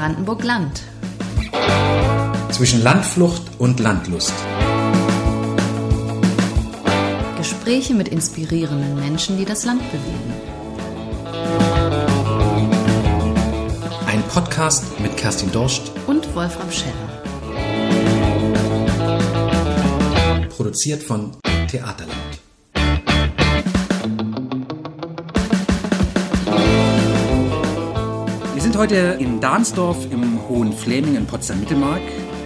Brandenburg-Land. Zwischen Landflucht und Landlust. Gespräche mit inspirierenden Menschen, die das Land bewegen. Ein Podcast mit Kerstin Dorscht Und Wolfram Scheller. produziert von Theaterland. Heute in Dahnsdorf im Hohen Fläming in Potsdam-Mittelmark.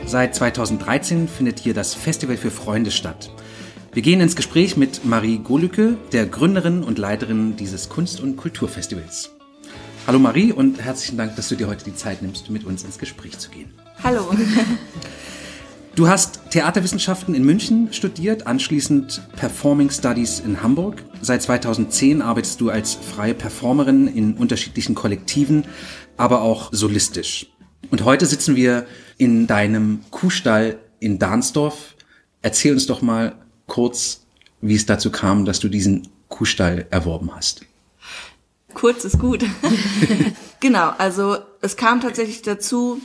Seit 2013 findet hier das Festival für Freunde statt. Wir gehen ins Gespräch mit Marie Golücke, der Gründerin und Leiterin dieses Kunst- und Kulturfestivals. Hallo Marie und herzlichen Dank, dass du dir heute die Zeit nimmst, mit uns ins Gespräch zu gehen. Hallo. Du hast Theaterwissenschaften in München studiert, anschließend Performing Studies in Hamburg. Seit 2010 arbeitest du als freie Performerin in unterschiedlichen Kollektiven, aber auch solistisch. Und heute sitzen wir in deinem Kuhstall in Dahnsdorf. Erzähl uns doch mal kurz, wie es dazu kam, dass du diesen Kuhstall erworben hast. Kurz ist gut. genau, also es kam tatsächlich dazu,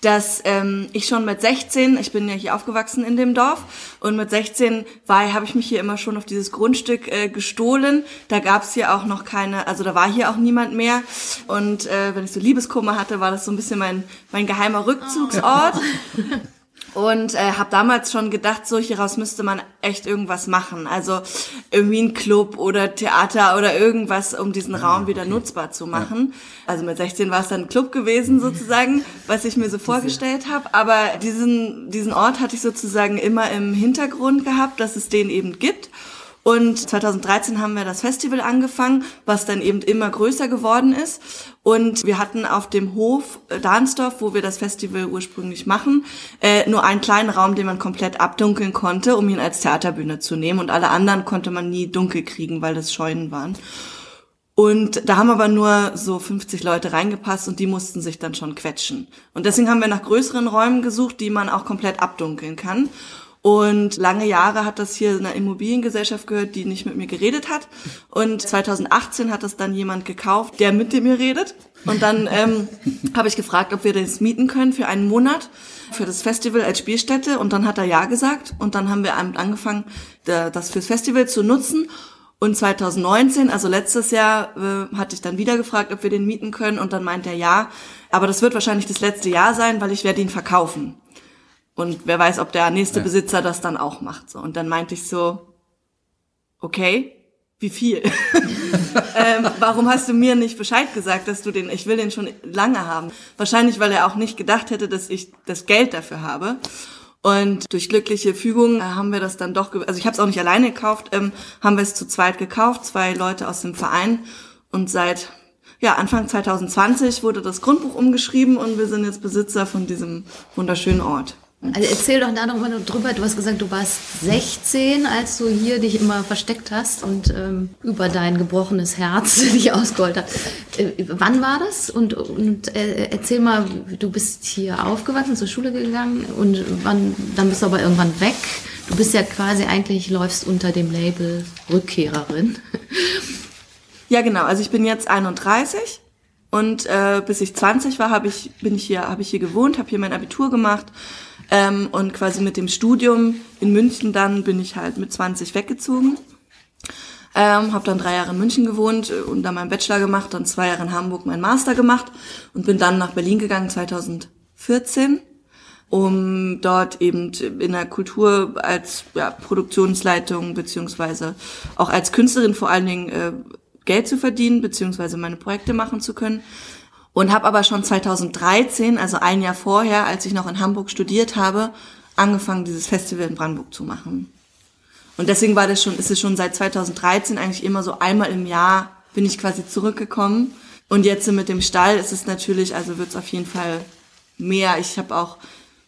dass ähm, ich schon mit 16, ich bin ja hier aufgewachsen in dem Dorf, und mit 16 war, habe ich mich hier immer schon auf dieses Grundstück äh, gestohlen. Da gab es hier auch noch keine, also da war hier auch niemand mehr. Und äh, wenn ich so Liebeskummer hatte, war das so ein bisschen mein, mein geheimer Rückzugsort. Und äh, habe damals schon gedacht, so hieraus müsste man echt irgendwas machen. Also irgendwie ein Club oder Theater oder irgendwas, um diesen Raum wieder nutzbar zu machen. Also mit 16 war es dann ein Club gewesen sozusagen, was ich mir so vorgestellt habe. Aber diesen, diesen Ort hatte ich sozusagen immer im Hintergrund gehabt, dass es den eben gibt. Und 2013 haben wir das Festival angefangen, was dann eben immer größer geworden ist. Und wir hatten auf dem Hof äh, Dahnsdorf, wo wir das Festival ursprünglich machen, äh, nur einen kleinen Raum, den man komplett abdunkeln konnte, um ihn als Theaterbühne zu nehmen. Und alle anderen konnte man nie dunkel kriegen, weil das Scheunen waren. Und da haben aber nur so 50 Leute reingepasst und die mussten sich dann schon quetschen. Und deswegen haben wir nach größeren Räumen gesucht, die man auch komplett abdunkeln kann. Und lange Jahre hat das hier einer Immobiliengesellschaft gehört, die nicht mit mir geredet hat. Und 2018 hat das dann jemand gekauft, der mit mir redet. Und dann ähm, habe ich gefragt, ob wir das mieten können für einen Monat für das Festival als Spielstätte. Und dann hat er ja gesagt. Und dann haben wir angefangen, das fürs Festival zu nutzen. Und 2019, also letztes Jahr, äh, hatte ich dann wieder gefragt, ob wir den mieten können. Und dann meinte er ja. Aber das wird wahrscheinlich das letzte Jahr sein, weil ich werde ihn verkaufen. Und wer weiß, ob der nächste Ja. Besitzer das dann auch macht. So. Und dann meinte ich so, okay, wie viel? ähm, warum hast du mir nicht Bescheid gesagt, dass du den, ich will den schon lange haben. Wahrscheinlich, weil er auch nicht gedacht hätte, dass ich das Geld dafür habe. Und durch glückliche Fügung haben wir das dann doch, also ich habe es auch nicht alleine gekauft, ähm, haben wir es zu zweit gekauft, zwei Leute aus dem Verein. Und seit ja, Anfang 2020 wurde das Grundbuch umgeschrieben und wir sind jetzt Besitzer von diesem wunderschönen Ort. Also erzähl doch da noch mal drüber. Du hast gesagt, du warst 16, als du hier dich immer versteckt hast und ähm, über dein gebrochenes Herz dich ausgeholt hast. Äh, wann war das? Und, und äh, erzähl mal, du bist hier aufgewachsen, zur Schule gegangen und wann, dann bist du aber irgendwann weg. Du bist ja quasi eigentlich, läufst unter dem Label Rückkehrerin. Ja, genau. Also ich bin jetzt 31 und äh, bis ich 20 war, habe ich bin ich hier habe ich hier gewohnt, habe hier mein Abitur gemacht ähm, und quasi mit dem Studium in München dann bin ich halt mit 20 weggezogen. Ähm, habe dann drei Jahre in München gewohnt äh, und dann meinen Bachelor gemacht, dann zwei Jahre in Hamburg meinen Master gemacht und bin dann nach Berlin gegangen 2014 um dort eben in der Kultur als ja, Produktionsleitung beziehungsweise auch als Künstlerin vor allen Dingen äh, Geld zu verdienen beziehungsweise meine Projekte machen zu können. Und habe aber schon 2013, also ein Jahr vorher, als ich noch in Hamburg studiert habe, angefangen, dieses Festival in Brandenburg zu machen. Und deswegen war das schon, ist es schon seit 2013 eigentlich immer so einmal im Jahr bin ich quasi zurückgekommen. Und jetzt mit dem Stall ist es natürlich, also wird es auf jeden Fall mehr. Ich habe auch,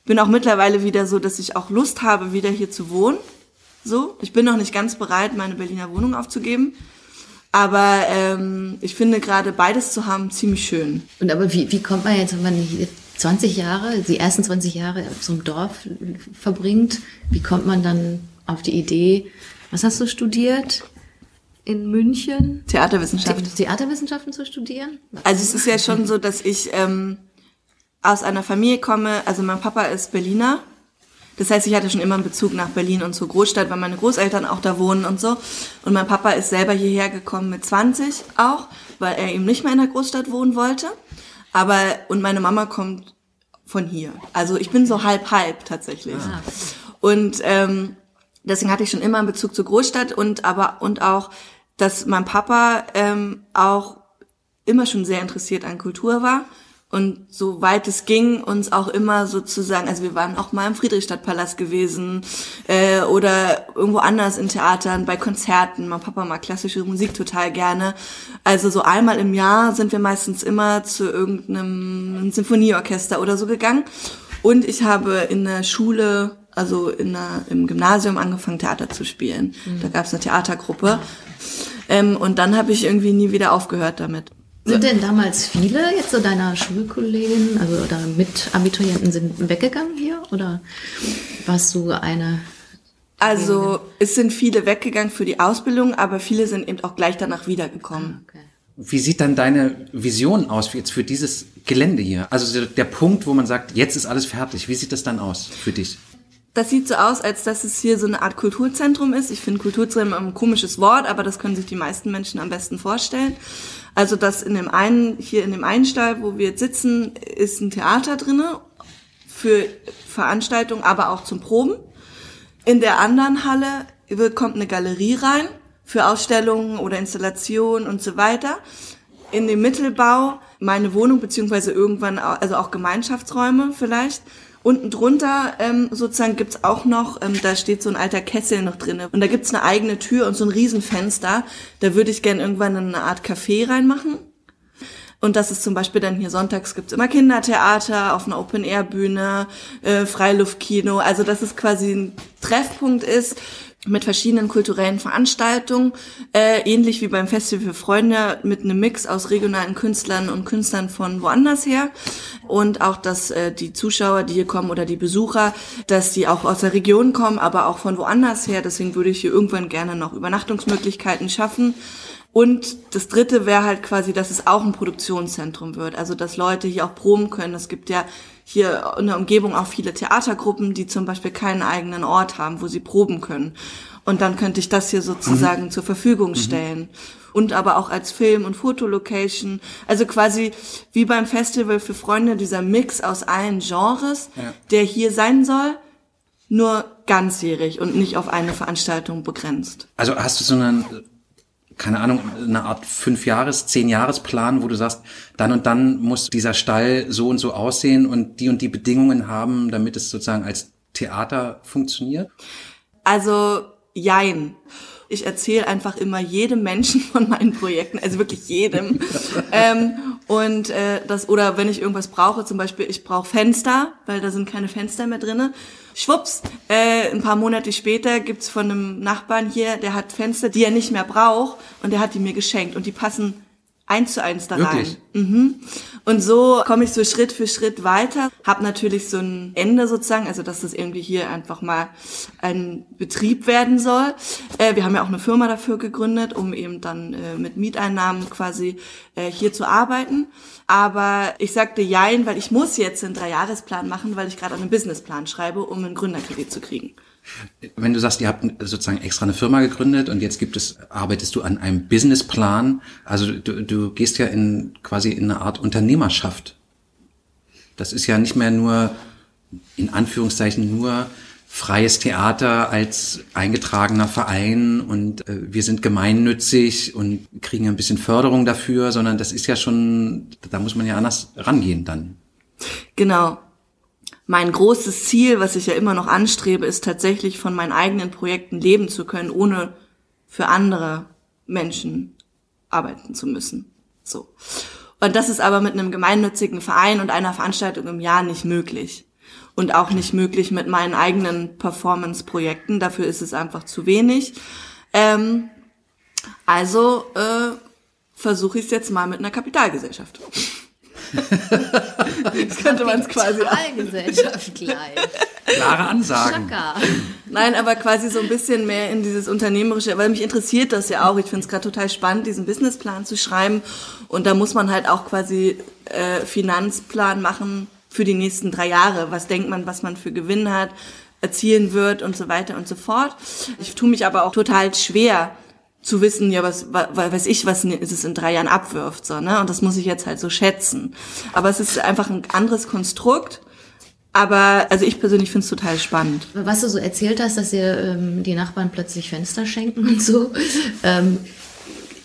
bin auch mittlerweile wieder so, dass ich auch Lust habe, wieder hier zu wohnen. So, ich bin noch nicht ganz bereit, meine Berliner Wohnung aufzugeben. Aber ähm, ich finde gerade beides zu haben ziemlich schön. Und aber wie, wie kommt man jetzt, wenn man hier 20 Jahre, die ersten 20 Jahre auf so einem Dorf verbringt, wie kommt man dann auf die Idee, was hast du studiert in München? Theaterwissenschaft. The Theaterwissenschaften zu studieren? Also es ist ja schon so, dass ich ähm, aus einer Familie komme, also mein Papa ist Berliner. Das heißt, ich hatte schon immer einen Bezug nach Berlin und zur Großstadt, weil meine Großeltern auch da wohnen und so. Und mein Papa ist selber hierher gekommen mit 20 auch, weil er eben nicht mehr in der Großstadt wohnen wollte. Aber, und meine Mama kommt von hier. Also ich bin so halb halb tatsächlich. Ah. Und ähm, deswegen hatte ich schon immer einen Bezug zur Großstadt und aber und auch, dass mein Papa ähm, auch immer schon sehr interessiert an Kultur war und soweit es ging, uns auch immer sozusagen, also wir waren auch mal im Friedrichstadtpalast gewesen äh, oder irgendwo anders in Theatern, bei Konzerten. Mein Papa mag klassische Musik total gerne. Also so einmal im Jahr sind wir meistens immer zu irgendeinem Sinfonieorchester oder so gegangen. Und ich habe in der Schule, also in der, im Gymnasium angefangen, Theater zu spielen. Da gab es eine Theatergruppe. Ähm, und dann habe ich irgendwie nie wieder aufgehört damit. Sind denn damals viele jetzt so deiner Schulkolleginnen, also oder Mitabiturienten sind weggegangen hier? Oder warst du eine? Also es sind viele weggegangen für die Ausbildung, aber viele sind eben auch gleich danach wiedergekommen. Okay. Wie sieht dann deine Vision aus für jetzt für dieses Gelände hier? Also der- der Punkt, wo man sagt, jetzt ist alles fertig. Wie sieht das dann aus für dich? Das sieht so aus, als dass es hier so eine Art Kulturzentrum ist. Ich finde Kulturzentrum ein komisches Wort, aber das können sich die meisten Menschen am besten vorstellen. Also das in dem einen, hier in dem einen Stall, wo wir jetzt sitzen, ist ein Theater drinne für Veranstaltungen, aber auch zum Proben. In der anderen Halle wird, kommt eine Galerie rein für Ausstellungen oder Installationen und so weiter. In dem Mittelbau meine Wohnung beziehungsweise irgendwann also auch Gemeinschaftsräume vielleicht. Unten drunter ähm, sozusagen gibt's auch noch, ähm, da steht so ein alter Kessel noch drinne und da gibt's eine eigene Tür und so ein Riesenfenster. Da würde ich gern irgendwann eine Art Café reinmachen. Und das ist zum Beispiel dann hier sonntags gibt's immer Kindertheater auf einer Open-Air-Bühne, äh, Freiluftkino. Also dass es quasi ein Treffpunkt ist mit verschiedenen kulturellen Veranstaltungen, äh, ähnlich wie beim Festival für Freunde mit einem Mix aus regionalen Künstlern und Künstlern von woanders her. Und auch, dass äh, die Zuschauer, die hier kommen oder die Besucher, dass die auch aus der Region kommen, aber auch von woanders her. Deswegen würde ich hier irgendwann gerne noch Übernachtungsmöglichkeiten schaffen. Und das dritte wäre halt quasi, dass es auch ein Produktionszentrum wird. Also, dass Leute hier auch proben können. Es gibt ja hier in der Umgebung auch viele Theatergruppen, die zum Beispiel keinen eigenen Ort haben, wo sie proben können. Und dann könnte ich das hier sozusagen zur Verfügung stellen. Und aber auch als Film- und Fotolocation. Also quasi wie beim Festival für Freunde, dieser Mix aus allen Genres, Ja. der hier sein soll, nur ganzjährig und nicht auf eine Veranstaltung begrenzt. Also hast du so einen, keine Ahnung, eine Art Fünf-Jahres-, Zehn-Jahres-Plan, wo du sagst, dann und dann muss dieser Stall so und so aussehen und die und die Bedingungen haben, damit es sozusagen als Theater funktioniert? Also, jein. Ich erzähle einfach immer jedem Menschen von meinen Projekten, also wirklich jedem. ähm, und äh, das oder wenn ich irgendwas brauche, zum Beispiel ich brauche Fenster, weil da sind keine Fenster mehr drinne. Schwupps, äh, ein paar Monate später gibt's von einem Nachbarn hier, der hat Fenster, die er nicht mehr braucht, und der hat die mir geschenkt und die passen eins zu eins da rein. Mhm. Und so komme ich so Schritt für Schritt weiter, habe natürlich so ein Ende sozusagen, also dass das irgendwie hier einfach mal ein Betrieb werden soll. Äh, wir haben ja auch eine Firma dafür gegründet, um eben dann äh, mit Mieteinnahmen quasi äh, hier zu arbeiten. Aber ich sagte Jein, weil ich muss jetzt einen Dreijahresplan machen, weil ich gerade einen Businessplan schreibe, um einen Gründerkredit zu kriegen. Wenn du sagst, ihr habt sozusagen extra eine Firma gegründet und jetzt gibt es, arbeitest du an einem Businessplan, also du, du gehst ja in quasi in eine Art Unternehmerschaft. Das ist ja nicht mehr nur, in Anführungszeichen, nur freies Theater als eingetragener Verein und äh, wir sind gemeinnützig und kriegen ein bisschen Förderung dafür, sondern das ist ja schon, da muss man ja anders rangehen dann. Genau. Mein großes Ziel, was ich ja immer noch anstrebe, ist tatsächlich von meinen eigenen Projekten leben zu können, ohne für andere Menschen arbeiten zu müssen. So. Und das ist aber mit einem gemeinnützigen Verein und einer Veranstaltung im Jahr nicht möglich. Und auch nicht möglich mit meinen eigenen Performance-Projekten. Dafür ist es einfach zu wenig. Ähm, also äh, versuche ich es jetzt mal mit einer Kapitalgesellschaft. das könnte man es quasi gleich. Klare Ansagen. Chaka. Nein, aber quasi so ein bisschen mehr in dieses Unternehmerische, weil mich interessiert das ja auch. Ich finde es gerade total spannend, diesen Businessplan zu schreiben. Und da muss man halt auch quasi äh, Finanzplan machen für die nächsten drei Jahre. Was denkt man, was man für Gewinn hat, erzielen wird und so weiter und so fort. Ich tue mich aber auch total schwer zu wissen, ja, was, was weiß ich, was es in drei Jahren abwirft, so, ne? Und das muss ich jetzt halt so schätzen. Aber es ist einfach ein anderes Konstrukt. Aber also ich persönlich finde es total spannend. Was du so erzählt hast, dass ihr ähm, die Nachbarn plötzlich Fenster schenken und so, ähm,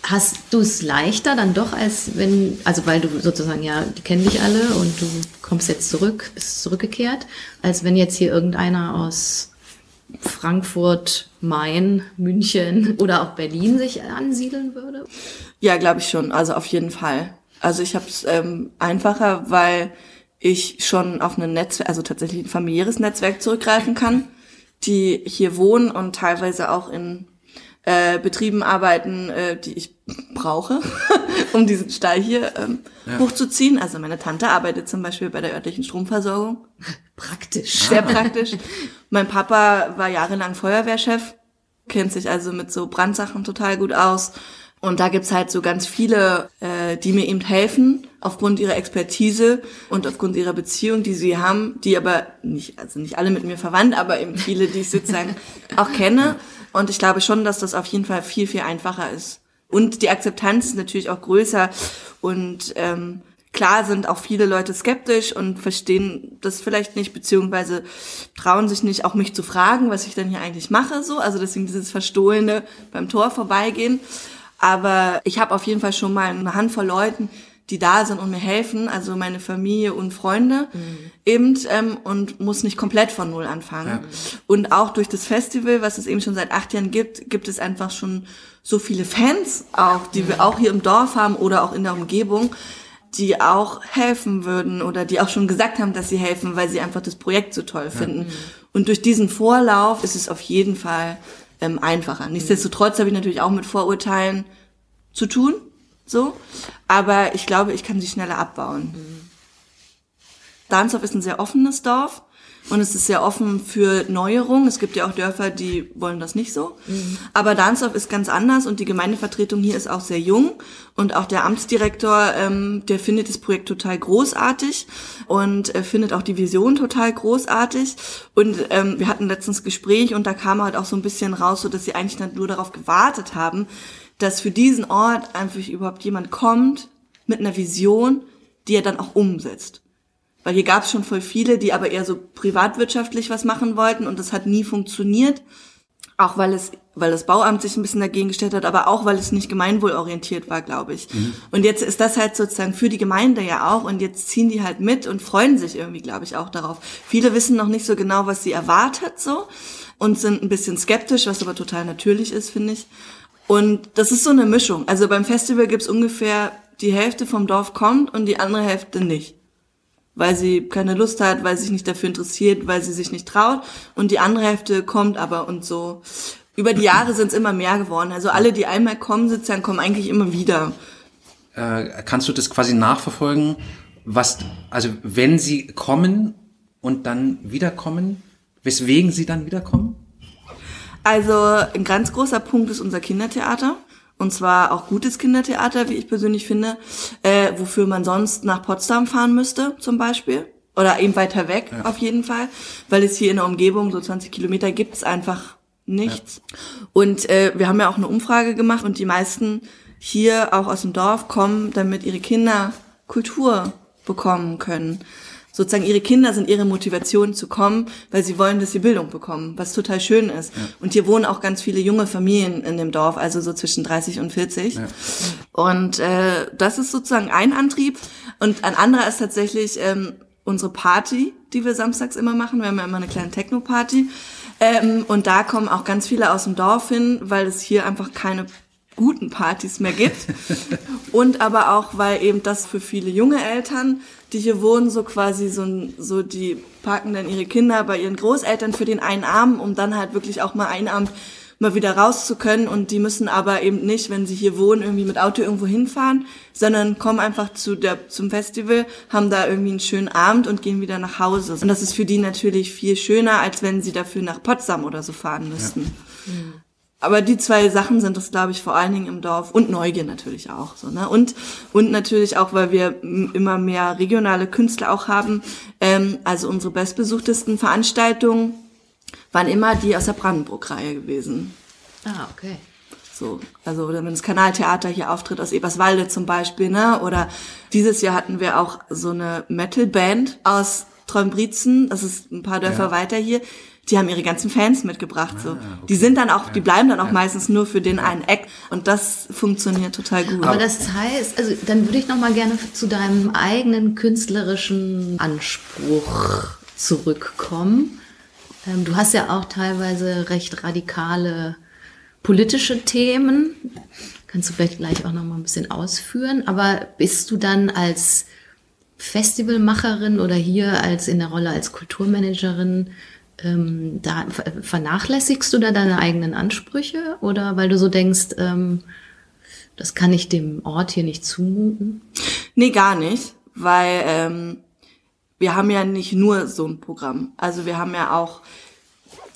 hast du es leichter dann doch, als wenn, also weil du sozusagen ja, die kennen dich alle und du kommst jetzt zurück, bist zurückgekehrt, als wenn jetzt hier irgendeiner aus Frankfurt, Main, München oder auch Berlin sich ansiedeln würde? Ja, glaube ich schon. Also auf jeden Fall. Also ich habe es ähm, einfacher, weil ich schon auf ein Netzwerk, also tatsächlich ein familiäres Netzwerk zurückgreifen kann, die hier wohnen und teilweise auch in äh, Betrieben arbeiten, äh, die ich brauche, um diesen Stall hier ähm, ja. hochzuziehen. Also meine Tante arbeitet zum Beispiel bei der örtlichen Stromversorgung. Praktisch. Sehr praktisch. Mein Papa war jahrelang Feuerwehrchef, kennt sich also mit so Brandsachen total gut aus. Und da gibt's halt so ganz viele, äh, die mir eben helfen, aufgrund ihrer Expertise und aufgrund ihrer Beziehung, die sie haben, die aber nicht, also nicht alle mit mir verwandt, aber eben viele, die ich sozusagen auch kenne. Und ich glaube schon, dass das auf jeden Fall viel, viel einfacher ist. Und die Akzeptanz ist natürlich auch größer. Und ähm, klar sind auch viele Leute skeptisch und verstehen das vielleicht nicht, beziehungsweise trauen sich nicht, auch mich zu fragen, was ich denn hier eigentlich mache. So, also deswegen dieses Verstohlene beim Tor vorbeigehen. Aber ich habe auf jeden Fall schon mal eine Handvoll Leuten, die da sind und mir helfen, also meine Familie und Freunde mhm. eben ähm, und muss nicht komplett von null anfangen. Ja. Und auch durch das Festival, was es eben schon seit acht Jahren gibt, gibt es einfach schon so viele Fans auch, die wir auch hier im Dorf haben oder auch in der Umgebung, die auch helfen würden oder die auch schon gesagt haben, dass sie helfen, weil sie einfach das Projekt so toll finden. Ja. Und durch diesen Vorlauf ist es auf jeden Fall ähm, einfacher. Nichtsdestotrotz habe ich natürlich auch mit Vorurteilen zu tun so. Aber ich glaube, ich kann sie schneller abbauen. Mhm. Dansdorf ist ein sehr offenes Dorf und es ist sehr offen für Neuerungen. Es gibt ja auch Dörfer, die wollen das nicht so. Mhm. Aber Dansdorf ist ganz anders und die Gemeindevertretung hier ist auch sehr jung und auch der Amtsdirektor, ähm, der findet das Projekt total großartig und äh, findet auch die Vision total großartig. Und ähm, wir hatten letztens Gespräch und da kam halt auch so ein bisschen raus, so dass sie eigentlich dann nur darauf gewartet haben, dass für diesen Ort einfach überhaupt jemand kommt mit einer Vision, die er dann auch umsetzt. Weil hier gab es schon voll viele, die aber eher so privatwirtschaftlich was machen wollten und das hat nie funktioniert. Auch weil es, weil das Bauamt sich ein bisschen dagegen gestellt hat, aber auch weil es nicht gemeinwohlorientiert war, glaube ich. Mhm. Und jetzt ist das halt sozusagen für die Gemeinde ja auch und jetzt ziehen die halt mit und freuen sich irgendwie, glaube ich, auch darauf. Viele wissen noch nicht so genau, was sie erwartet so und sind ein bisschen skeptisch, was aber total natürlich ist, finde ich. Und das ist so eine Mischung. Also beim Festival gibt's ungefähr die Hälfte vom Dorf kommt und die andere Hälfte nicht. Weil sie keine Lust hat, weil sie sich nicht dafür interessiert, weil sie sich nicht traut. Und die andere Hälfte kommt aber und so. Über die Jahre sind es immer mehr geworden. Also alle, die einmal kommen, sozusagen, kommen eigentlich immer wieder. Äh, kannst du das quasi nachverfolgen, was, also wenn sie kommen und dann wiederkommen, weswegen sie dann wiederkommen? Also ein ganz großer Punkt ist unser Kindertheater. Und zwar auch gutes Kindertheater, wie ich persönlich finde, äh, wofür man sonst nach Potsdam fahren müsste, zum Beispiel. Oder eben weiter weg, ja. auf jeden Fall. Weil es hier in der Umgebung, so 20 Kilometer, gibt's einfach nichts. Ja. Und äh, wir haben ja auch eine Umfrage gemacht und die meisten hier auch aus dem Dorf kommen, damit ihre Kinder Kultur bekommen können sozusagen ihre Kinder sind ihre Motivation zu kommen, weil sie wollen, dass sie Bildung bekommen, was total schön ist. Ja. Und hier wohnen auch ganz viele junge Familien in dem Dorf, also so zwischen 30 und 40. Ja. Und äh, das ist sozusagen ein Antrieb. Und ein anderer ist tatsächlich ähm, unsere Party, die wir samstags immer machen. Wir haben ja immer eine kleine Techno-Party. Ähm, und da kommen auch ganz viele aus dem Dorf hin, weil es hier einfach keine guten Partys mehr gibt. und aber auch, weil eben das für viele junge Eltern die hier wohnen, so quasi so, so die parken dann ihre Kinder bei ihren Großeltern für den einen Abend, um dann halt wirklich auch mal einen Abend mal wieder raus zu können und die müssen aber eben nicht, wenn sie hier wohnen, irgendwie mit Auto irgendwo hinfahren, sondern kommen einfach zu der, zum Festival, haben da irgendwie einen schönen Abend und gehen wieder nach Hause. Und das ist für die natürlich viel schöner, als wenn sie dafür nach Potsdam oder so fahren müssten. Ja. Aber die zwei Sachen sind das, glaube ich, vor allen Dingen im Dorf und Neugier natürlich auch so, ne? Und und natürlich auch, weil wir immer mehr regionale Künstler auch haben. Ähm, also unsere bestbesuchtesten Veranstaltungen waren immer die aus der Brandenburg-Reihe gewesen. Ah, okay. So, also wenn das Kanaltheater hier auftritt aus Eberswalde zum Beispiel, ne? Oder dieses Jahr hatten wir auch so eine Metal-Band aus Trombrizen, das ist ein paar Dörfer Ja. weiter hier. Die haben ihre ganzen Fans mitgebracht. so. Ah, okay. Die sind dann auch, die bleiben dann auch meistens nur für den einen Eck. Und das funktioniert total gut. Aber das heißt, also dann würde ich noch mal gerne zu deinem eigenen künstlerischen Anspruch zurückkommen. Ähm, du hast ja auch teilweise recht radikale politische Themen. Kannst du vielleicht gleich auch noch mal ein bisschen ausführen. Aber bist du dann als Festivalmacherin oder hier als in der Rolle als Kulturmanagerin ähm, da ver- vernachlässigst du da deine eigenen Ansprüche oder weil du so denkst, ähm, das kann ich dem Ort hier nicht zumuten? Nee, gar nicht, weil ähm, wir haben ja nicht nur so ein Programm. Also wir haben ja auch,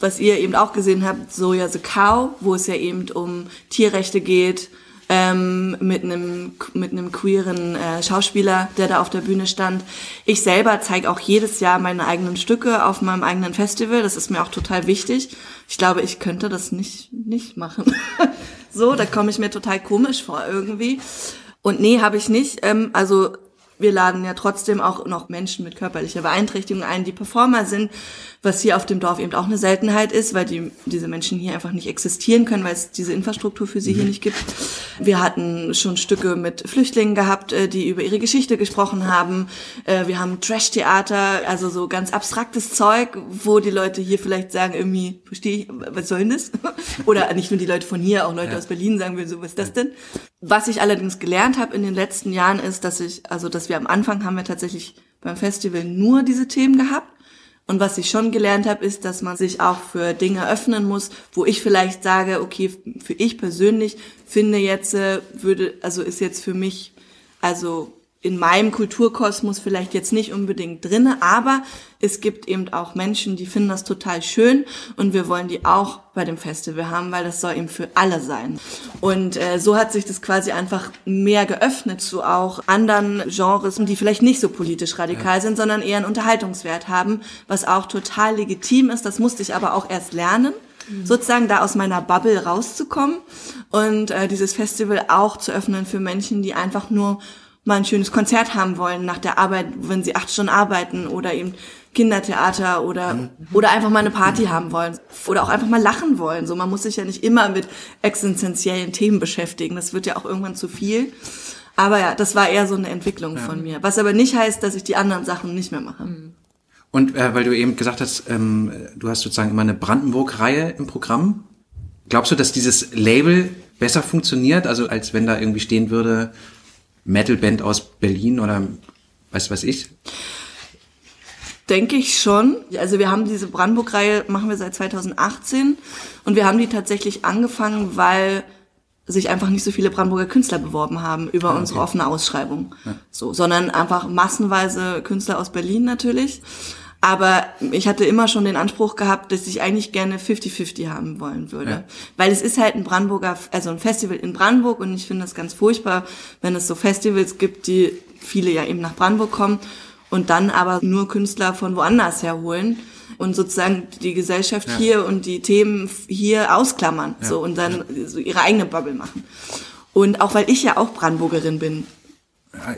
was ihr eben auch gesehen habt, Soja the Cow, wo es ja eben um Tierrechte geht, ähm, mit einem mit einem queeren äh, Schauspieler, der da auf der Bühne stand. Ich selber zeige auch jedes Jahr meine eigenen Stücke auf meinem eigenen Festival. Das ist mir auch total wichtig. Ich glaube, ich könnte das nicht nicht machen. so, da komme ich mir total komisch vor irgendwie. Und nee, habe ich nicht. Ähm, also wir laden ja trotzdem auch noch Menschen mit körperlicher Beeinträchtigung ein, die Performer sind, was hier auf dem Dorf eben auch eine Seltenheit ist, weil die, diese Menschen hier einfach nicht existieren können, weil es diese Infrastruktur für sie hier nicht gibt. Wir hatten schon Stücke mit Flüchtlingen gehabt, äh, die über ihre Geschichte gesprochen haben. Äh, Wir haben Trash-Theater, also so ganz abstraktes Zeug, wo die Leute hier vielleicht sagen, irgendwie, verstehe ich, was soll denn das? Oder nicht nur die Leute von hier, auch Leute aus Berlin sagen würden, so, was ist das denn? Was ich allerdings gelernt habe in den letzten Jahren ist, dass ich, also dass wir am Anfang haben wir tatsächlich beim Festival nur diese Themen gehabt. Und was ich schon gelernt habe, ist, dass man sich auch für Dinge öffnen muss, wo ich vielleicht sage, okay, für ich persönlich finde jetzt, äh, würde, also ist jetzt für mich, also in meinem Kulturkosmos vielleicht jetzt nicht unbedingt drinne, aber es gibt eben auch Menschen, die finden das total schön und wir wollen die auch bei dem Festival haben, weil das soll eben für alle sein. Und äh, so hat sich das quasi einfach mehr geöffnet zu auch anderen Genres, die vielleicht nicht so politisch radikal sind, sondern eher einen Unterhaltungswert haben, was auch total legitim ist. Das musste ich aber auch erst lernen sozusagen da aus meiner Bubble rauszukommen und äh, dieses Festival auch zu öffnen für Menschen, die einfach nur mal ein schönes Konzert haben wollen nach der Arbeit, wenn sie acht Stunden arbeiten oder eben Kindertheater oder oder einfach mal eine Party haben wollen oder auch einfach mal lachen wollen. So, man muss sich ja nicht immer mit existenziellen Themen beschäftigen. Das wird ja auch irgendwann zu viel. Aber ja, das war eher so eine Entwicklung von mir. Was aber nicht heißt, dass ich die anderen Sachen nicht mehr mache. Und äh, weil du eben gesagt hast, ähm, du hast sozusagen immer eine Brandenburg-Reihe im Programm. Glaubst du, dass dieses Label besser funktioniert, also als wenn da irgendwie stehen würde, Metalband aus Berlin oder weiß was ich? Denke ich schon. Also wir haben diese Brandenburg-Reihe, machen wir seit 2018 und wir haben die tatsächlich angefangen, weil sich einfach nicht so viele Brandenburger Künstler beworben haben über unsere offene Ausschreibung. So, sondern einfach massenweise Künstler aus Berlin natürlich. Aber ich hatte immer schon den Anspruch gehabt, dass ich eigentlich gerne 50-50 haben wollen würde. Ja. Weil es ist halt ein Brandenburger, also ein Festival in Brandenburg und ich finde das ganz furchtbar, wenn es so Festivals gibt, die viele ja eben nach Brandenburg kommen und dann aber nur Künstler von woanders herholen und sozusagen die Gesellschaft Ja. hier und die Themen hier ausklammern so und dann so ihre eigene Bubble machen. Und auch weil ich ja auch Brandenburgerin bin,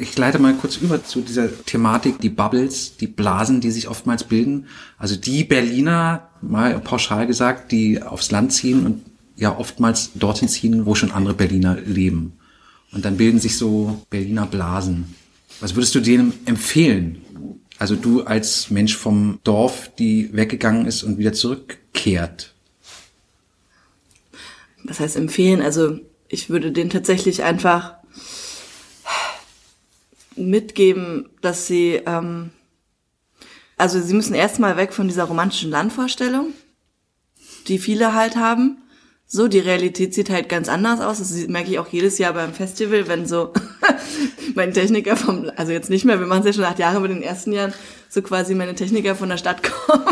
Ich leite mal kurz über zu dieser Thematik, die Bubbles, die Blasen, die sich oftmals bilden. Also die Berliner, mal pauschal gesagt, die aufs Land ziehen und ja oftmals dorthin ziehen, wo schon andere Berliner leben. Und dann bilden sich so Berliner Blasen. Was würdest du denen empfehlen? Also du als Mensch vom Dorf, die weggegangen ist und wieder zurückkehrt. was heißt empfehlen? Also ich würde denen tatsächlich einfach mitgeben, dass sie, ähm, also sie müssen erstmal weg von dieser romantischen Landvorstellung, die viele halt haben. So, die Realität sieht halt ganz anders aus. Das merke ich auch jedes Jahr beim Festival, wenn so mein Techniker vom, also jetzt nicht mehr, wir machen es ja schon acht Jahre, aber in den ersten Jahren so quasi meine Techniker von der Stadt kommen.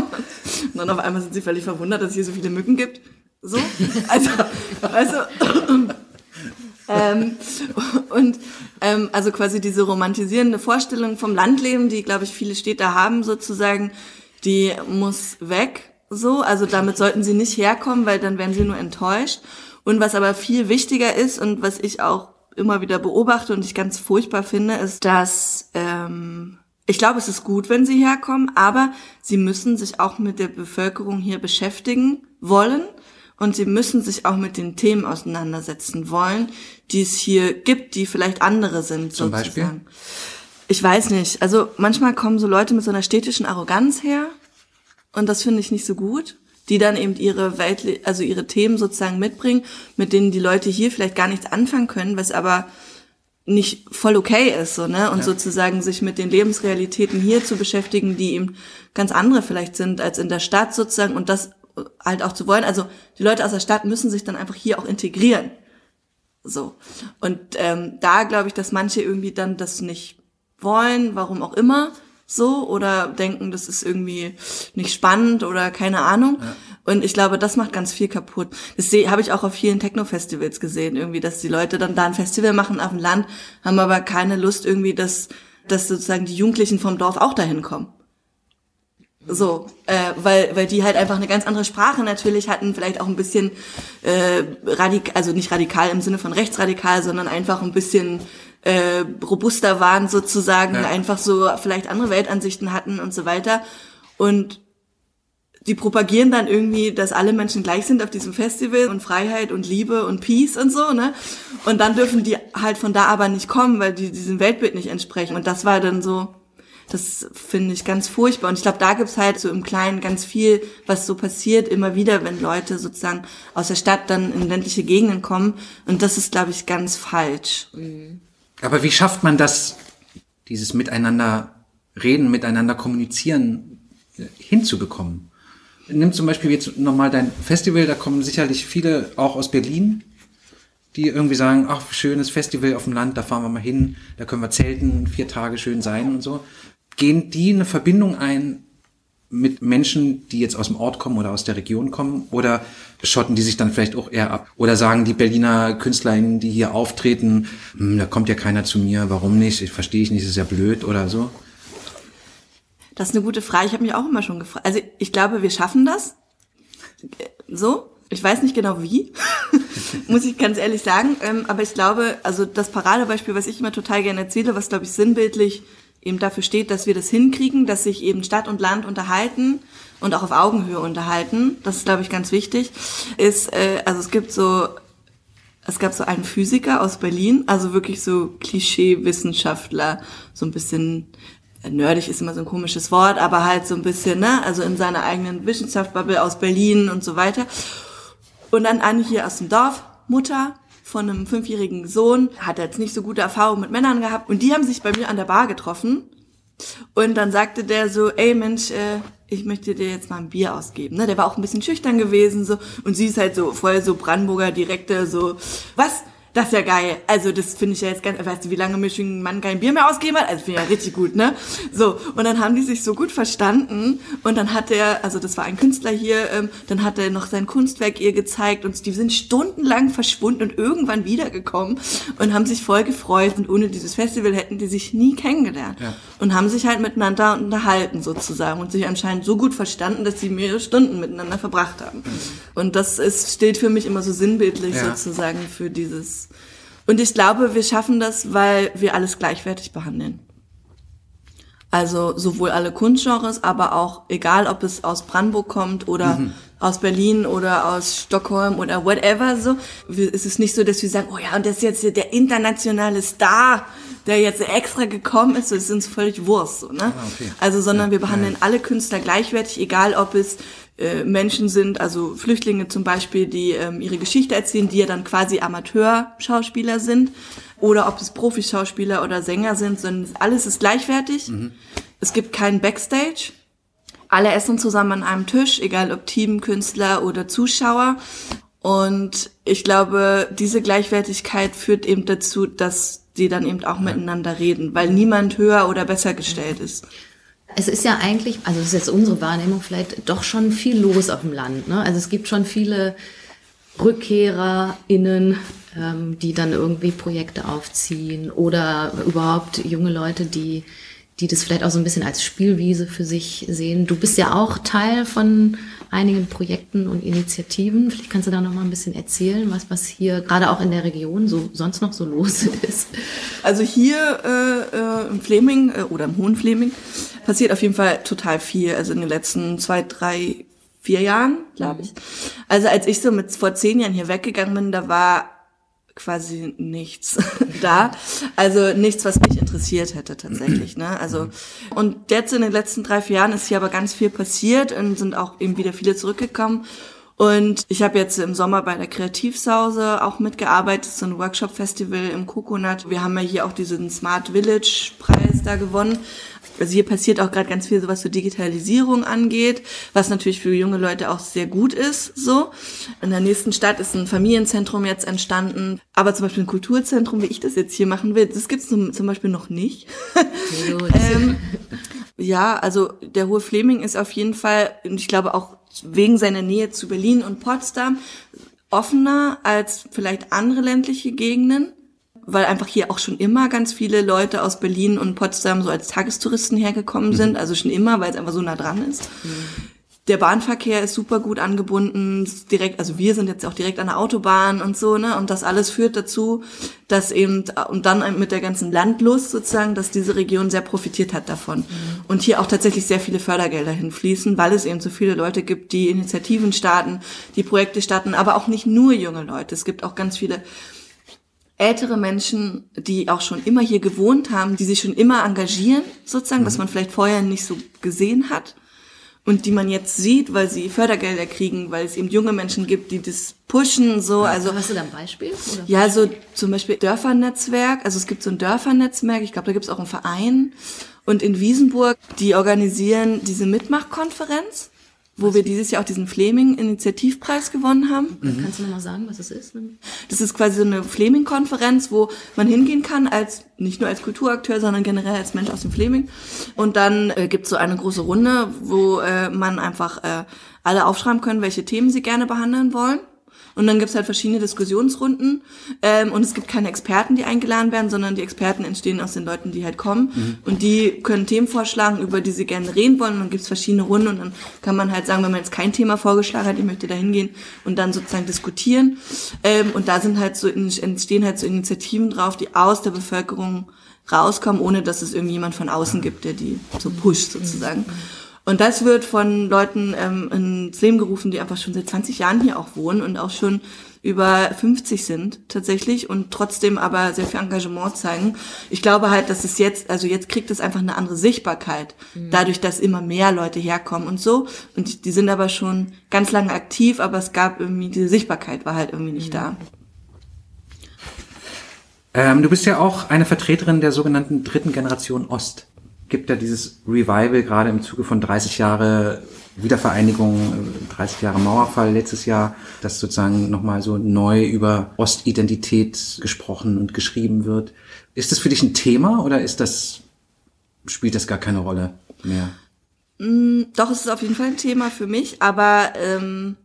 Und dann auf einmal sind sie völlig verwundert, dass es hier so viele Mücken gibt. So, also, also ähm, und ähm, also quasi diese romantisierende Vorstellung vom Landleben, die, glaube ich, viele Städte haben, sozusagen, die muss weg. So, also damit sollten sie nicht herkommen, weil dann werden sie nur enttäuscht. Und was aber viel wichtiger ist und was ich auch immer wieder beobachte und ich ganz furchtbar finde, ist, dass ähm, ich glaube, es ist gut, wenn sie herkommen, aber sie müssen sich auch mit der Bevölkerung hier beschäftigen wollen und sie müssen sich auch mit den Themen auseinandersetzen wollen, die es hier gibt, die vielleicht andere sind. Zum sozusagen. Beispiel? Ich weiß nicht. Also manchmal kommen so Leute mit so einer städtischen Arroganz her und das finde ich nicht so gut, die dann eben ihre Welt, also ihre Themen sozusagen mitbringen, mit denen die Leute hier vielleicht gar nichts anfangen können, was aber nicht voll okay ist, so, ne? Und Ja. sozusagen sich mit den Lebensrealitäten hier zu beschäftigen, die eben ganz andere vielleicht sind als in der Stadt sozusagen und das halt auch zu wollen. Also die Leute aus der Stadt müssen sich dann einfach hier auch integrieren. So. Und ähm, da glaube ich, dass manche irgendwie dann das nicht wollen, warum auch immer, so, oder denken, das ist irgendwie nicht spannend oder keine Ahnung. Und ich glaube, das macht ganz viel kaputt. Das habe ich auch auf vielen Techno-Festivals gesehen, irgendwie, dass die Leute dann da ein Festival machen auf dem Land, haben aber keine Lust irgendwie, dass, dass sozusagen die Jugendlichen vom Dorf auch dahin kommen. So, äh, weil, weil die halt einfach eine ganz andere Sprache natürlich hatten, vielleicht auch ein bisschen äh, radikal, also nicht radikal im Sinne von rechtsradikal, sondern einfach ein bisschen äh, robuster waren sozusagen, Ja. einfach so vielleicht andere Weltansichten hatten und so weiter. Und die propagieren dann irgendwie, dass alle Menschen gleich sind auf diesem Festival und Freiheit und Liebe und Peace und so, ne? Und dann dürfen die halt von da aber nicht kommen, weil die diesem Weltbild nicht entsprechen. Und das war dann so, das finde ich ganz furchtbar. Und ich glaube, da gibt's halt so im Kleinen ganz viel, was so passiert, immer wieder, wenn Leute sozusagen aus der Stadt dann in ländliche Gegenden kommen. Und das ist, glaube ich, ganz falsch. Aber wie schafft man das, dieses Miteinander reden, miteinander kommunizieren äh, hinzubekommen? Nimm zum Beispiel jetzt nochmal dein Festival, da kommen sicherlich viele auch aus Berlin, die irgendwie sagen, ach, schönes Festival auf dem Land, da fahren wir mal hin, da können wir zelten, vier Tage schön sein und so. Gehen die eine Verbindung ein mit Menschen, die jetzt aus dem Ort kommen oder aus der Region kommen? Oder schotten die sich dann vielleicht auch eher ab? Oder sagen die Berliner KünstlerInnen, die hier auftreten, "Hm, da kommt ja keiner zu mir, warum nicht? Ich verstehe ich nicht, ist ja blöd oder so? Das ist eine gute Frage. Ich habe mich auch immer schon gefragt. Also ich glaube, wir schaffen das. So. Ich weiß nicht genau wie, muss ich ganz ehrlich sagen. Ähm, aber ich glaube, also das Paradebeispiel, was ich immer total gerne erzähle, was glaube ich sinnbildlich eben dafür steht, dass wir das hinkriegen, dass sich eben Stadt und Land unterhalten und auch auf Augenhöhe unterhalten. Das ist glaube ich ganz wichtig. Ist äh, also es gibt so es gab so einen Physiker aus Berlin, also wirklich so Klischee-Wissenschaftler, so ein bisschen nerdig ist immer so ein komisches Wort, aber halt so ein bisschen, ne, also in seiner eigenen Wissenschaftsbubble aus Berlin und so weiter. Und dann eine hier aus dem Dorf, Mutter von einem fünfjährigen Sohn, hat jetzt nicht so gute Erfahrungen mit Männern gehabt und die haben sich bei mir an der Bar getroffen und dann sagte der so, ey Mensch, äh, ich möchte dir jetzt mal ein Bier ausgeben. Ne? Der war auch ein bisschen schüchtern gewesen so und sie ist halt so voll so Brandenburger direkte so, was? Das ist ja geil. Also das finde ich ja jetzt ganz, weißt du, wie lange mir schon ein Mann kein Bier mehr ausgegeben hat? Also finde ich ja richtig gut, ne? So, und dann haben die sich so gut verstanden und dann hat er, also das war ein Künstler hier, ähm, dann hat er noch sein Kunstwerk ihr gezeigt und die sind stundenlang verschwunden und irgendwann wiedergekommen und haben sich voll gefreut und ohne dieses Festival hätten die sich nie kennengelernt Ja. und haben sich halt miteinander unterhalten sozusagen und sich anscheinend so gut verstanden, dass sie mehrere Stunden miteinander verbracht haben. Und das ist, steht für mich immer so sinnbildlich Ja. sozusagen für dieses. Und ich glaube, wir schaffen das, weil wir alles gleichwertig behandeln. Also sowohl alle Kunstgenres, aber auch egal, ob es aus Brandenburg kommt oder aus Berlin oder aus Stockholm oder whatever so. Es ist nicht so, dass wir sagen, oh ja, und das ist jetzt der internationale Star, der jetzt extra gekommen ist. So, es ist uns völlig Wurst. So, ne? okay. Also, sondern Ja, wir behandeln ja. alle Künstler gleichwertig, egal ob es äh, Menschen sind, also Flüchtlinge zum Beispiel, die ähm, ihre Geschichte erzählen, die ja dann quasi Amateurschauspieler sind, oder ob es Profischauspieler oder Sänger sind, sondern alles ist gleichwertig. Es gibt keinen Backstage. Alle essen zusammen an einem Tisch, egal ob Team, Künstler oder Zuschauer. Und ich glaube, diese Gleichwertigkeit führt eben dazu, dass die dann eben auch miteinander reden, weil niemand höher oder besser gestellt ist. Es ist ja eigentlich, also das ist jetzt unsere Wahrnehmung, vielleicht doch schon viel los auf dem Land. Ne? Also es gibt schon viele RückkehrerInnen, ähm, die dann irgendwie Projekte aufziehen oder überhaupt junge Leute, die, die das vielleicht auch so ein bisschen als Spielwiese für sich sehen. Du bist ja auch Teil von einigen Projekten und Initiativen. Vielleicht kannst du da noch mal ein bisschen erzählen, was, was hier gerade auch in der Region so sonst noch so los ist. Also hier äh, äh, im Fleming äh, oder im Hohen Fleming passiert auf jeden Fall total viel. Also in den letzten zwei, drei, vier Jahren, glaube ich. Also als ich so mit vor zehn Jahren hier weggegangen bin, da war quasi nichts da. Also nichts, was mich interessiert hätte tatsächlich. Ne? Also und jetzt in den letzten drei, vier Jahren ist hier aber ganz viel passiert und sind auch eben wieder viele zurückgekommen. Und ich habe jetzt im Sommer bei der Kreativsause auch mitgearbeitet, so ein Workshop-Festival im Coconut. Wir haben ja hier auch diesen Smart Village Preis da gewonnen. Also hier passiert auch gerade ganz viel, so was so Digitalisierung angeht, was natürlich für junge Leute auch sehr gut ist. So in der nächsten Stadt ist ein Familienzentrum jetzt entstanden, aber zum Beispiel ein Kulturzentrum, wie ich das jetzt hier machen will, das gibt's zum Beispiel noch nicht. ähm, ja, also der Hohe Fleming ist auf jeden Fall, und ich glaube auch wegen seiner Nähe zu Berlin und Potsdam, offener als vielleicht andere ländliche Gegenden weil einfach hier auch schon immer ganz viele Leute aus Berlin und Potsdam so als Tagestouristen hergekommen sind, mhm. also schon immer, weil es einfach so nah dran ist. Mhm. Der Bahnverkehr ist super gut angebunden, direkt, also wir sind jetzt auch direkt an der Autobahn und so, ne? Und das alles führt dazu, dass eben, und dann mit der ganzen Landlust sozusagen, dass diese Region sehr profitiert hat davon. Mhm. Und hier auch tatsächlich sehr viele Fördergelder hinfließen, weil es eben so viele Leute gibt, die Initiativen starten, die Projekte starten, aber auch nicht nur junge Leute. Es gibt auch ganz viele ältere Menschen, die auch schon immer hier gewohnt haben, die sich schon immer engagieren, sozusagen, mhm. was man vielleicht vorher nicht so gesehen hat und die man jetzt sieht, weil sie Fördergelder kriegen, weil es eben junge Menschen gibt, die das pushen, so, also. Hast du da ein Beispiel? Oder? Ja, so zum Beispiel Dörfernetzwerk, also es gibt so ein Dörfernetzwerk, ich glaube, da gibt es auch einen Verein und in Wiesenburg, die organisieren diese Mitmachkonferenz wo wir dieses Jahr auch diesen Fleming-Initiativpreis gewonnen haben. Mhm. Kannst du nochmal sagen, was das ist? Das ist quasi so eine Fleming-Konferenz, wo man hingehen kann, als nicht nur als Kulturakteur, sondern generell als Mensch aus dem Fleming. Und dann äh, gibt es so eine große Runde, wo äh, man einfach äh, alle aufschreiben können, welche Themen sie gerne behandeln wollen. Und dann gibt's halt verschiedene Diskussionsrunden ähm, und es gibt keine Experten, die eingeladen werden, sondern die Experten entstehen aus den Leuten, die halt kommen mhm. und die können Themen vorschlagen, über die sie gerne reden wollen. Und dann gibt's verschiedene Runden und dann kann man halt sagen, wenn man jetzt kein Thema vorgeschlagen hat, ich möchte da hingehen und dann sozusagen diskutieren. Ähm, und da sind halt so entstehen halt so Initiativen drauf, die aus der Bevölkerung rauskommen, ohne dass es irgendjemand von außen gibt, der die so pusht sozusagen. Mhm. Und das wird von Leuten ähm, ins Leben gerufen, die einfach schon seit 20 Jahren hier auch wohnen und auch schon über 50 sind tatsächlich und trotzdem aber sehr viel Engagement zeigen. Ich glaube halt, dass es jetzt, also jetzt kriegt es einfach eine andere Sichtbarkeit, mhm. dadurch, dass immer mehr Leute herkommen und so. Und die sind aber schon ganz lange aktiv, aber es gab irgendwie, diese Sichtbarkeit war halt irgendwie nicht mhm. da. Ähm, du bist ja auch eine Vertreterin der sogenannten dritten Generation Ost gibt ja dieses Revival gerade im Zuge von 30 Jahre Wiedervereinigung, 30 Jahre Mauerfall letztes Jahr, dass sozusagen nochmal so neu über Ostidentität gesprochen und geschrieben wird. Ist das für dich ein Thema oder ist das, spielt das gar keine Rolle mehr? Mm, doch, es ist auf jeden Fall ein Thema für mich, aber ähm,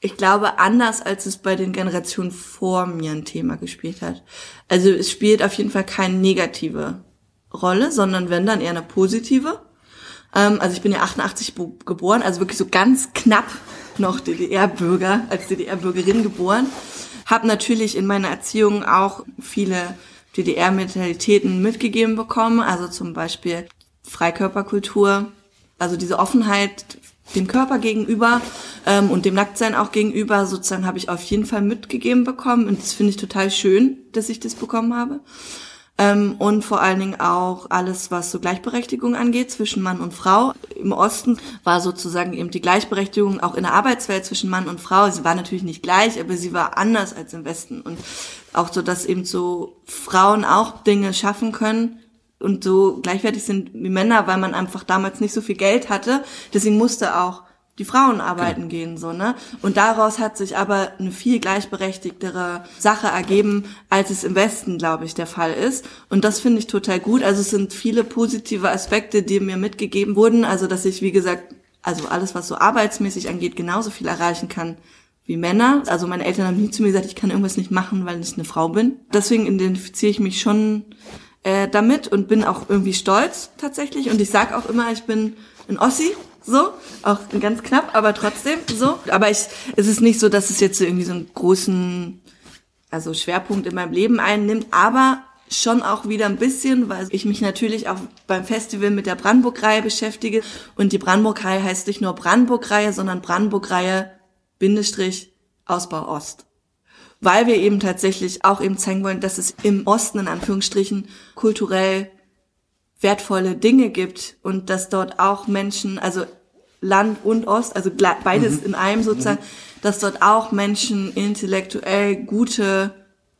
ich glaube anders, als es bei den Generationen vor mir ein Thema gespielt hat. Also es spielt auf jeden Fall keine negative Rolle, sondern wenn dann eher eine positive. Ähm, also ich bin ja 88 geboren, also wirklich so ganz knapp noch DDR-Bürger, als DDR-Bürgerin geboren. Habe natürlich in meiner Erziehung auch viele DDR-Mentalitäten mitgegeben bekommen, also zum Beispiel Freikörperkultur, also diese Offenheit dem Körper gegenüber ähm, und dem Nacktsein auch gegenüber, sozusagen habe ich auf jeden Fall mitgegeben bekommen und das finde ich total schön, dass ich das bekommen habe. Ähm, und vor allen Dingen auch alles, was so Gleichberechtigung angeht zwischen Mann und Frau. Im Osten war sozusagen eben die Gleichberechtigung auch in der Arbeitswelt zwischen Mann und Frau. Sie war natürlich nicht gleich, aber sie war anders als im Westen. Und auch so, dass eben so Frauen auch Dinge schaffen können, und so gleichwertig sind wie Männer, weil man einfach damals nicht so viel Geld hatte. Deswegen musste auch die Frauen arbeiten genau. gehen, so, ne? Und daraus hat sich aber eine viel gleichberechtigtere Sache ergeben, als es im Westen, glaube ich, der Fall ist. Und das finde ich total gut. Also es sind viele positive Aspekte, die mir mitgegeben wurden. Also, dass ich, wie gesagt, also alles, was so arbeitsmäßig angeht, genauso viel erreichen kann wie Männer. Also meine Eltern haben nie zu mir gesagt, ich kann irgendwas nicht machen, weil ich eine Frau bin. Deswegen identifiziere ich mich schon äh, damit und bin auch irgendwie stolz tatsächlich. Und ich sag auch immer, ich bin ein Ossi, so, auch ganz knapp, aber trotzdem so. Aber ich, es ist nicht so, dass es jetzt irgendwie so einen großen, also Schwerpunkt in meinem Leben einnimmt, aber schon auch wieder ein bisschen, weil ich mich natürlich auch beim Festival mit der Brandenburg-Reihe beschäftige. Und die Brandenburg-Reihe heißt nicht nur Brandenburg-Reihe, sondern Brandenburg-Reihe Bindestrich Ausbau Ost. Weil wir eben tatsächlich auch eben zeigen wollen, dass es im Osten in Anführungsstrichen kulturell wertvolle Dinge gibt und dass dort auch Menschen, also Land und Ost, also beides mhm. in einem sozusagen, mhm. dass dort auch Menschen intellektuell gute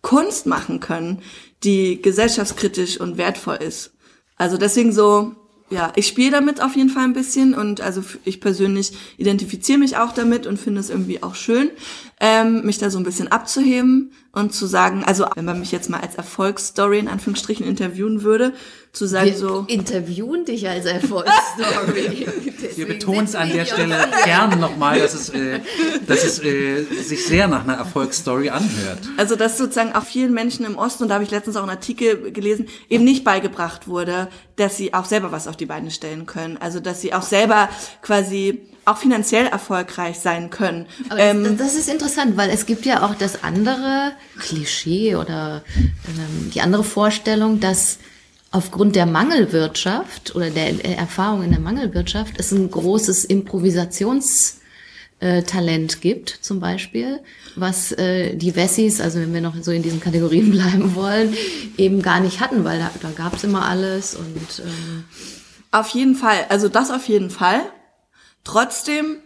Kunst machen können, die gesellschaftskritisch und wertvoll ist. Also deswegen so, ja, ich spiele damit auf jeden Fall ein bisschen und also ich persönlich identifiziere mich auch damit und finde es irgendwie auch schön, ähm, mich da so ein bisschen abzuheben und zu sagen, also wenn man mich jetzt mal als Erfolgsstory in Anführungsstrichen interviewen würde, zu sagen Wir so. interviewen dich als Erfolgsstory. Wir betonen es an der Stelle gern nochmal, dass es, äh, dass es äh, sich sehr nach einer Erfolgsstory anhört. Also dass sozusagen auch vielen Menschen im Osten, und da habe ich letztens auch einen Artikel gelesen, eben nicht beigebracht wurde, dass sie auch selber was auf die Beine stellen können. Also dass sie auch selber quasi auch finanziell erfolgreich sein können. Aber ähm, das, das, ist interessant, weil es gibt ja auch das andere Klischee oder ähm, die andere Vorstellung, dass aufgrund der Mangelwirtschaft oder der Erfahrung in der Mangelwirtschaft es ein großes Improvisationstalent gibt, zum Beispiel, was äh, die Wessis, also wenn wir noch so in diesen Kategorien bleiben wollen, eben gar nicht hatten, weil da, da gab es immer alles und ähm auf jeden Fall, also das auf jeden Fall. Trotzdem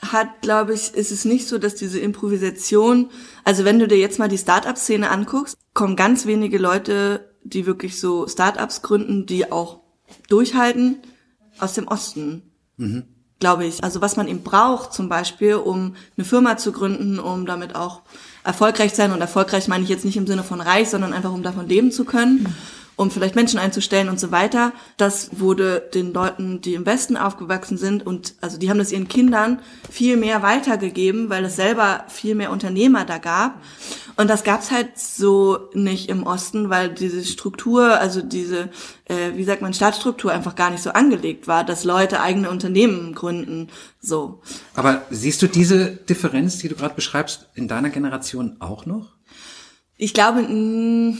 hat, glaube ich, ist es nicht so, dass diese Improvisation, also wenn du dir jetzt mal die Startup-Szene anguckst, kommen ganz wenige Leute, die wirklich so Startups gründen, die auch durchhalten, aus dem Osten. Mhm. Glaube ich. Also was man eben braucht, zum Beispiel, um eine Firma zu gründen, um damit auch erfolgreich sein. Und erfolgreich meine ich jetzt nicht im Sinne von reich, sondern einfach um davon leben zu können. Mhm um vielleicht Menschen einzustellen und so weiter. Das wurde den Leuten, die im Westen aufgewachsen sind und also die haben das ihren Kindern viel mehr weitergegeben, weil es selber viel mehr Unternehmer da gab. Und das gab's halt so nicht im Osten, weil diese Struktur, also diese, äh, wie sagt man, Staatsstruktur einfach gar nicht so angelegt war, dass Leute eigene Unternehmen gründen. So. Aber siehst du diese Differenz, die du gerade beschreibst, in deiner Generation auch noch? Ich glaube, mh,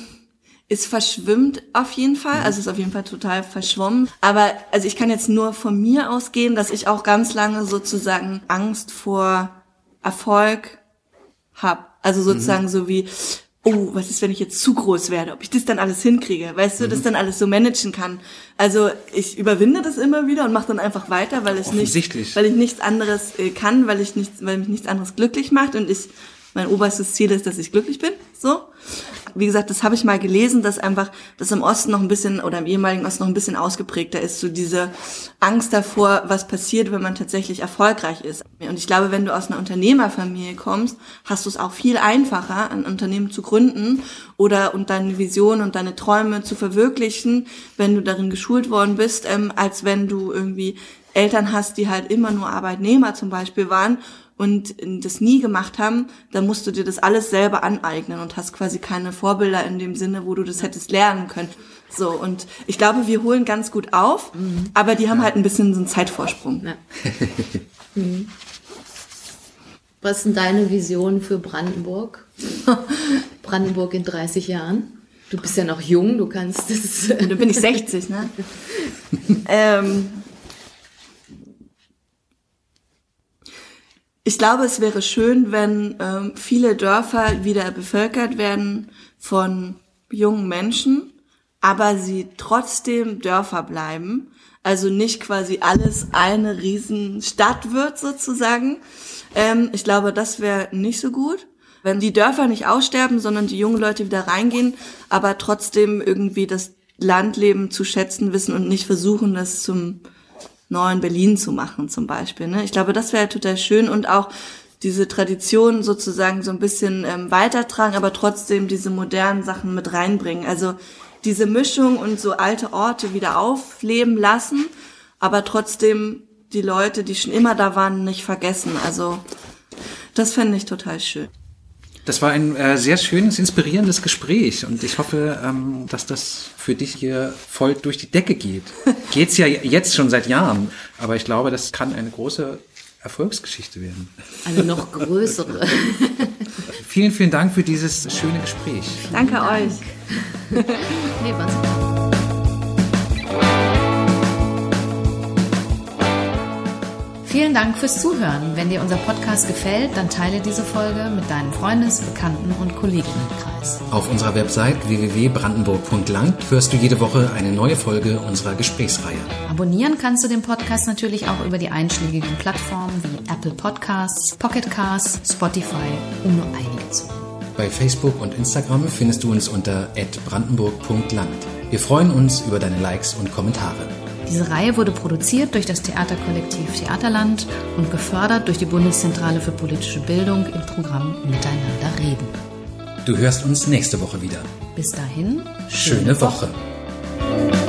es verschwimmt auf jeden Fall, mhm. also ist auf jeden Fall total verschwommen. Aber also ich kann jetzt nur von mir ausgehen, dass ich auch ganz lange sozusagen Angst vor Erfolg hab. Also sozusagen mhm. so wie, oh, was ist, wenn ich jetzt zu groß werde, ob ich das dann alles hinkriege, weißt du, mhm. das dann alles so managen kann. Also ich überwinde das immer wieder und mache dann einfach weiter, weil ich nicht, weil ich nichts anderes äh, kann, weil ich nichts, weil mich nichts anderes glücklich macht und ich mein oberstes Ziel ist, dass ich glücklich bin, so wie gesagt, das habe ich mal gelesen, dass einfach das im Osten noch ein bisschen oder im ehemaligen Osten noch ein bisschen ausgeprägter ist, so diese Angst davor, was passiert, wenn man tatsächlich erfolgreich ist. Und ich glaube, wenn du aus einer Unternehmerfamilie kommst, hast du es auch viel einfacher, ein Unternehmen zu gründen oder und deine Vision und deine Träume zu verwirklichen, wenn du darin geschult worden bist, ähm, als wenn du irgendwie Eltern hast, die halt immer nur Arbeitnehmer zum Beispiel waren und das nie gemacht haben, dann musst du dir das alles selber aneignen und hast quasi keine Vorbilder in dem Sinne, wo du das hättest lernen können. So, und ich glaube, wir holen ganz gut auf, mhm. aber die haben halt ein bisschen so einen Zeitvorsprung. Ja. mhm. Was ist denn deine Vision für Brandenburg? Brandenburg in 30 Jahren? Du bist ja noch jung, du kannst das. Da bin ich 60, ne? ähm, Ich glaube, es wäre schön, wenn ähm, viele Dörfer wieder bevölkert werden von jungen Menschen, aber sie trotzdem Dörfer bleiben. Also nicht quasi alles eine Riesenstadt wird sozusagen. Ähm, ich glaube, das wäre nicht so gut. Wenn die Dörfer nicht aussterben, sondern die jungen Leute wieder reingehen, aber trotzdem irgendwie das Landleben zu schätzen wissen und nicht versuchen, das zum neuen Berlin zu machen zum Beispiel. Ne? Ich glaube, das wäre total schön und auch diese Tradition sozusagen so ein bisschen ähm, weitertragen, aber trotzdem diese modernen Sachen mit reinbringen. Also diese Mischung und so alte Orte wieder aufleben lassen, aber trotzdem die Leute, die schon immer da waren, nicht vergessen. Also Das fände ich total schön. Das war ein äh, sehr schönes, inspirierendes Gespräch und ich hoffe, ähm, dass das für dich hier voll durch die Decke geht. Geht's ja jetzt schon seit Jahren, aber ich glaube, das kann eine große Erfolgsgeschichte werden. Eine noch größere. vielen, vielen Dank für dieses schöne Gespräch. Danke Dank. euch. nee, was Vielen Dank fürs Zuhören. Wenn dir unser Podcast gefällt, dann teile diese Folge mit deinem Freundes-, Bekannten- und Kolleginnenkreis. Auf unserer Website www.brandenburg.lang hörst du jede Woche eine neue Folge unserer Gesprächsreihe. Abonnieren kannst du den Podcast natürlich auch über die einschlägigen Plattformen wie Apple Podcasts, Pocket Casts, Spotify, um nur einige zu nennen. Bei Facebook und Instagram findest du uns unter brandenburg.land. Wir freuen uns über deine Likes und Kommentare. Diese Reihe wurde produziert durch das Theaterkollektiv Theaterland und gefördert durch die Bundeszentrale für politische Bildung im Programm Miteinander reden. Du hörst uns nächste Woche wieder. Bis dahin, schöne, schöne Woche. Woche.